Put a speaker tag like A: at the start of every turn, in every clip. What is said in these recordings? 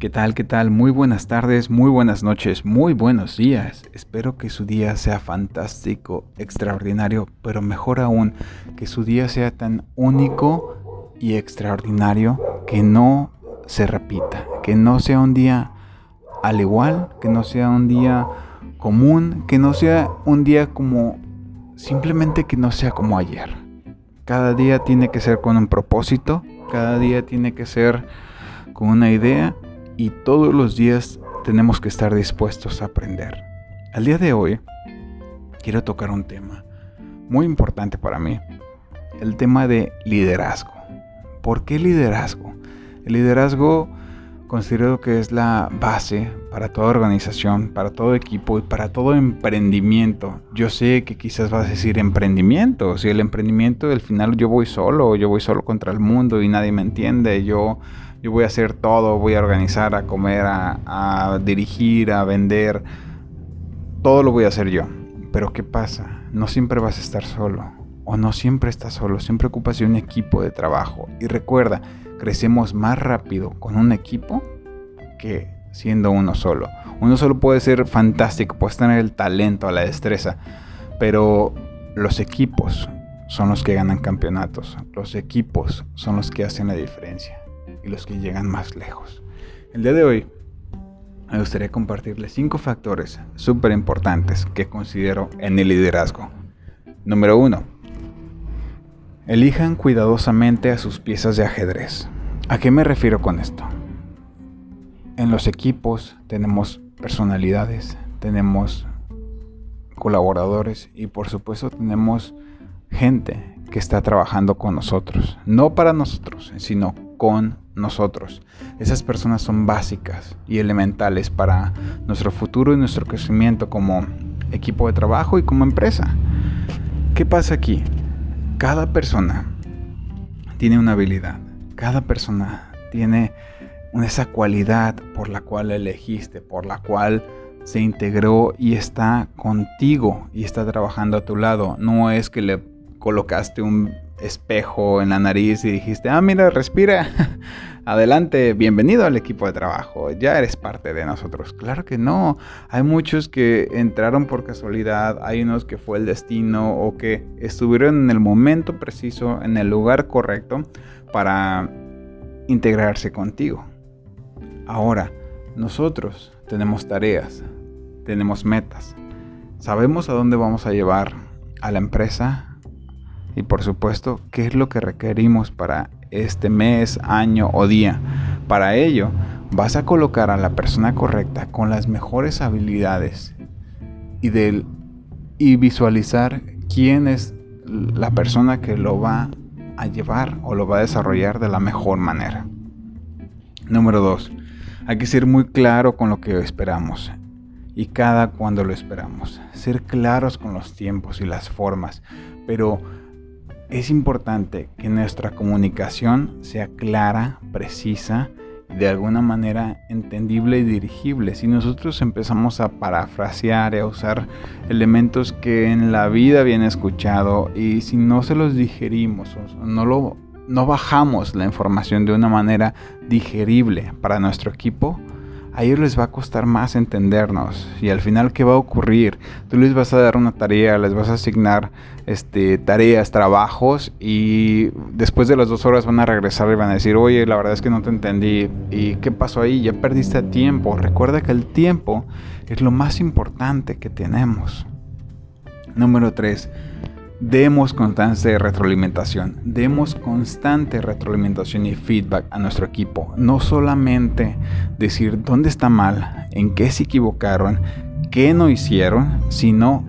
A: ¿Qué tal? ¿Qué tal? Muy buenas tardes, muy buenas noches, muy buenos días. Espero que su día sea fantástico, extraordinario, pero mejor aún, que su día sea tan único y extraordinario que no se repita, que no sea un día al igual, que no sea un día común, que no sea un día como simplemente que no sea como ayer. Cada día tiene que ser con un propósito, cada día tiene que ser con una idea y todos los días tenemos que estar dispuestos a aprender. Al día de hoy quiero tocar un tema muy importante para mí, el tema de liderazgo. ¿Por qué liderazgo? El liderazgo considero que es la base para toda organización, para todo equipo y para todo emprendimiento. Yo sé que quizás vas a decir emprendimiento, si el emprendimiento al final yo voy solo, yo voy solo contra el mundo y nadie me entiende, yo yo voy a hacer todo, voy a organizar, a comer, a, dirigir, a vender. Todo lo voy a hacer yo. Pero ¿qué pasa? No siempre vas a estar solo. O no siempre estás solo. Siempre ocupas un equipo de trabajo. Y recuerda, crecemos más rápido con un equipo que siendo uno solo. Uno solo puede ser fantástico, puedes tener el talento, la destreza. Pero los equipos son los que ganan campeonatos. Los equipos son los que hacen la diferencia y los que llegan más lejos. El día de hoy me gustaría compartirles cinco factores súper importantes que considero en el liderazgo. Número uno, elijan cuidadosamente a sus piezas de ajedrez. ¿A qué me refiero con esto? En los equipos tenemos personalidades, tenemos colaboradores y por supuesto tenemos gente que está trabajando con nosotros. No para nosotros, sino con nosotros. Esas personas son básicas y elementales para nuestro futuro y nuestro crecimiento como equipo de trabajo y como empresa. ¿Qué pasa aquí? Cada persona tiene una habilidad. Cada persona tiene esa cualidad por la cual elegiste, por la cual se integró y está contigo y está trabajando a tu lado. No es que le colocaste un espejo en la nariz y dijiste, ah, mira, respira. Adelante, bienvenido al equipo de trabajo, ya eres parte de nosotros. Claro que no, hay muchos que entraron por casualidad, hay unos que fue el destino o que estuvieron en el momento preciso, en el lugar correcto para integrarse contigo. Ahora, nosotros tenemos tareas, tenemos metas, sabemos a dónde vamos a llevar a la empresa, y por supuesto qué es lo que requerimos para este mes, año o día. Para ello, vas a colocar a la persona correcta con las mejores habilidades y, del, y visualizar quién es la persona que lo va a llevar o lo va a desarrollar de la mejor manera. Número 2. Hay que ser muy claro con lo que esperamos y cada cuando lo esperamos. Ser claros con los tiempos y las formas, pero es importante que nuestra comunicación sea clara, precisa, de alguna manera entendible y dirigible. Si nosotros empezamos a parafrasear y a usar elementos que en la vida habían escuchado y si no se los digerimos o no lo no bajamos la información de una manera digerible para nuestro equipo, a ellos les va a costar más entendernos. Y al final, ¿qué va a ocurrir? Tú les vas a dar una tarea, les vas a asignar este, tareas, trabajos, y después de las dos horas van a regresar y van a decir, oye, la verdad es que no te entendí. ¿Y qué pasó ahí? Ya perdiste tiempo. Recuerda que el tiempo es lo más importante que tenemos. Número 3 Demos constante retroalimentación, demos constante retroalimentación y feedback a nuestro equipo. No solamente decir dónde está mal, en qué se equivocaron, qué no hicieron, sino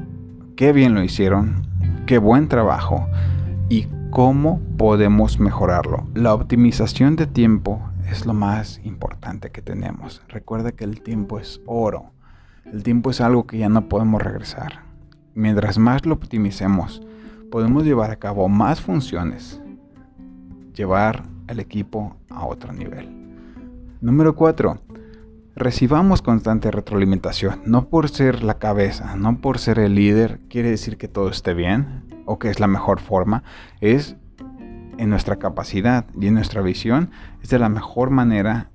A: qué bien lo hicieron, qué buen trabajo y cómo podemos mejorarlo. La optimización de tiempo es lo más importante que tenemos. Recuerda que el tiempo es oro. El tiempo es algo que ya no podemos regresar. Mientras más lo optimicemos, podemos llevar a cabo más funciones, llevar al equipo a otro nivel. Número 4. Recibamos constante retroalimentación. No por ser la cabeza, no por ser el líder, quiere decir que todo esté bien o que es la mejor forma. Es en nuestra capacidad y en nuestra visión, es de la mejor manera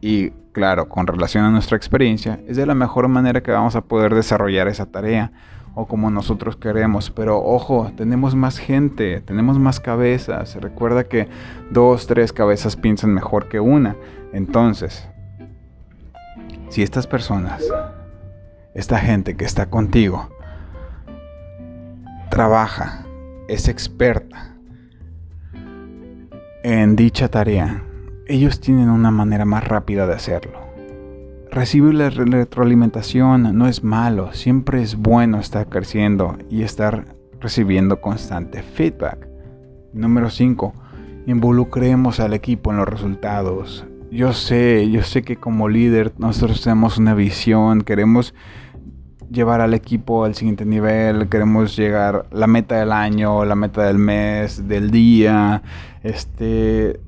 A: y claro, con relación a nuestra experiencia, es de la mejor manera que vamos a poder desarrollar esa tarea o como nosotros queremos. Pero ojo, tenemos más gente, tenemos más cabezas. Recuerda que dos, tres cabezas piensan mejor que una. Entonces, si estas personas, esta gente que está contigo, trabaja, es experta en dicha tarea, ellos tienen una manera más rápida de hacerlo. Recibir la retroalimentación no es malo, siempre es bueno estar creciendo y estar recibiendo constante feedback. Número 5. Involucremos al equipo en los resultados. Yo sé, yo sé que como líder nosotros tenemos una visión, queremos llevar al equipo al siguiente nivel, queremos llegar la meta del año, la meta del mes, del día, este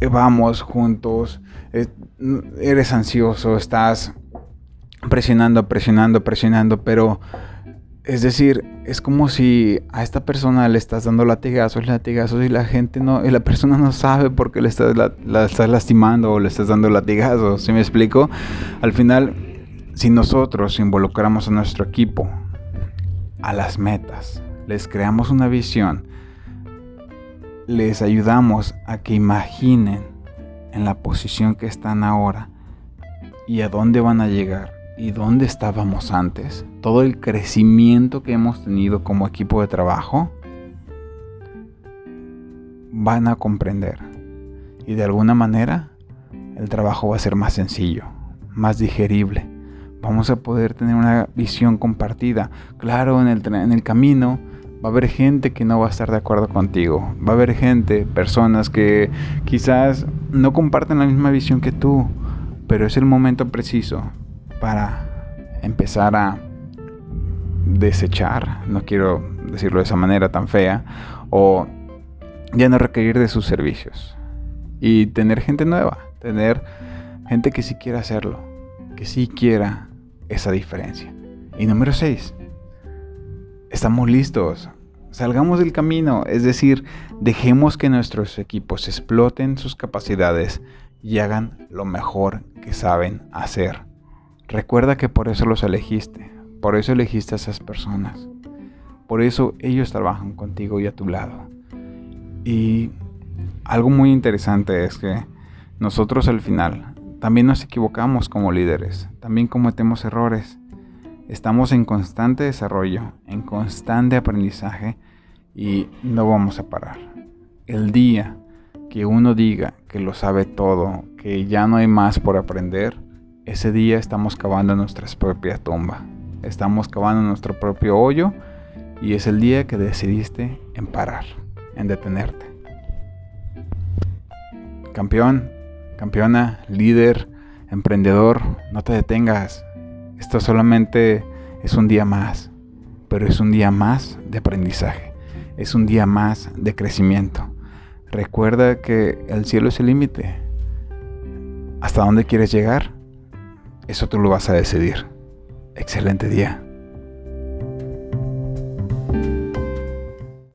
A: vamos juntos, eres ansioso, estás presionando, presionando, presionando, pero es decir, es como si a esta persona le estás dando latigazos, latigazos y la gente no, y la persona no sabe por qué le estás, la, estás lastimando o le estás dando latigazos. ¿Sí me explico? Al final, si nosotros involucramos a nuestro equipo a las metas, les creamos una visión, les ayudamos a que imaginen en la posición que están ahora y a dónde van a llegar y dónde estábamos antes, todo el crecimiento que hemos tenido como equipo de trabajo, van a comprender. Y de alguna manera el trabajo va a ser más sencillo, más digerible. Vamos a poder tener una visión compartida. Claro, en el, en el camino Va a haber gente que no va a estar de acuerdo contigo. Va a haber gente, personas que quizás no comparten la misma visión que tú. Pero es el momento preciso para empezar a desechar, no quiero decirlo de esa manera tan fea, o ya no requerir de sus servicios. Y tener gente nueva, tener gente que sí quiera hacerlo, que sí quiera esa diferencia. Y número 6, estamos listos. Salgamos del camino, es decir, dejemos que nuestros equipos exploten sus capacidades y hagan lo mejor que saben hacer. Recuerda que por eso los elegiste, por eso elegiste a esas personas, por eso ellos trabajan contigo y a tu lado. Y algo muy interesante es que nosotros al final también nos equivocamos como líderes, también cometemos errores Estamos en constante desarrollo, en constante aprendizaje y no vamos a parar. El día que uno diga que lo sabe todo, que ya no hay más por aprender, ese día estamos cavando nuestra propia tumba. Estamos cavando nuestro propio hoyo y es el día que decidiste en parar, en detenerte. Campeón, campeona, líder, emprendedor, no te detengas. Esto solamente es un día más, pero es un día más de aprendizaje, es un día más de crecimiento. Recuerda que el cielo es el límite. ¿Hasta dónde quieres llegar? Eso tú lo vas a decidir. Excelente día.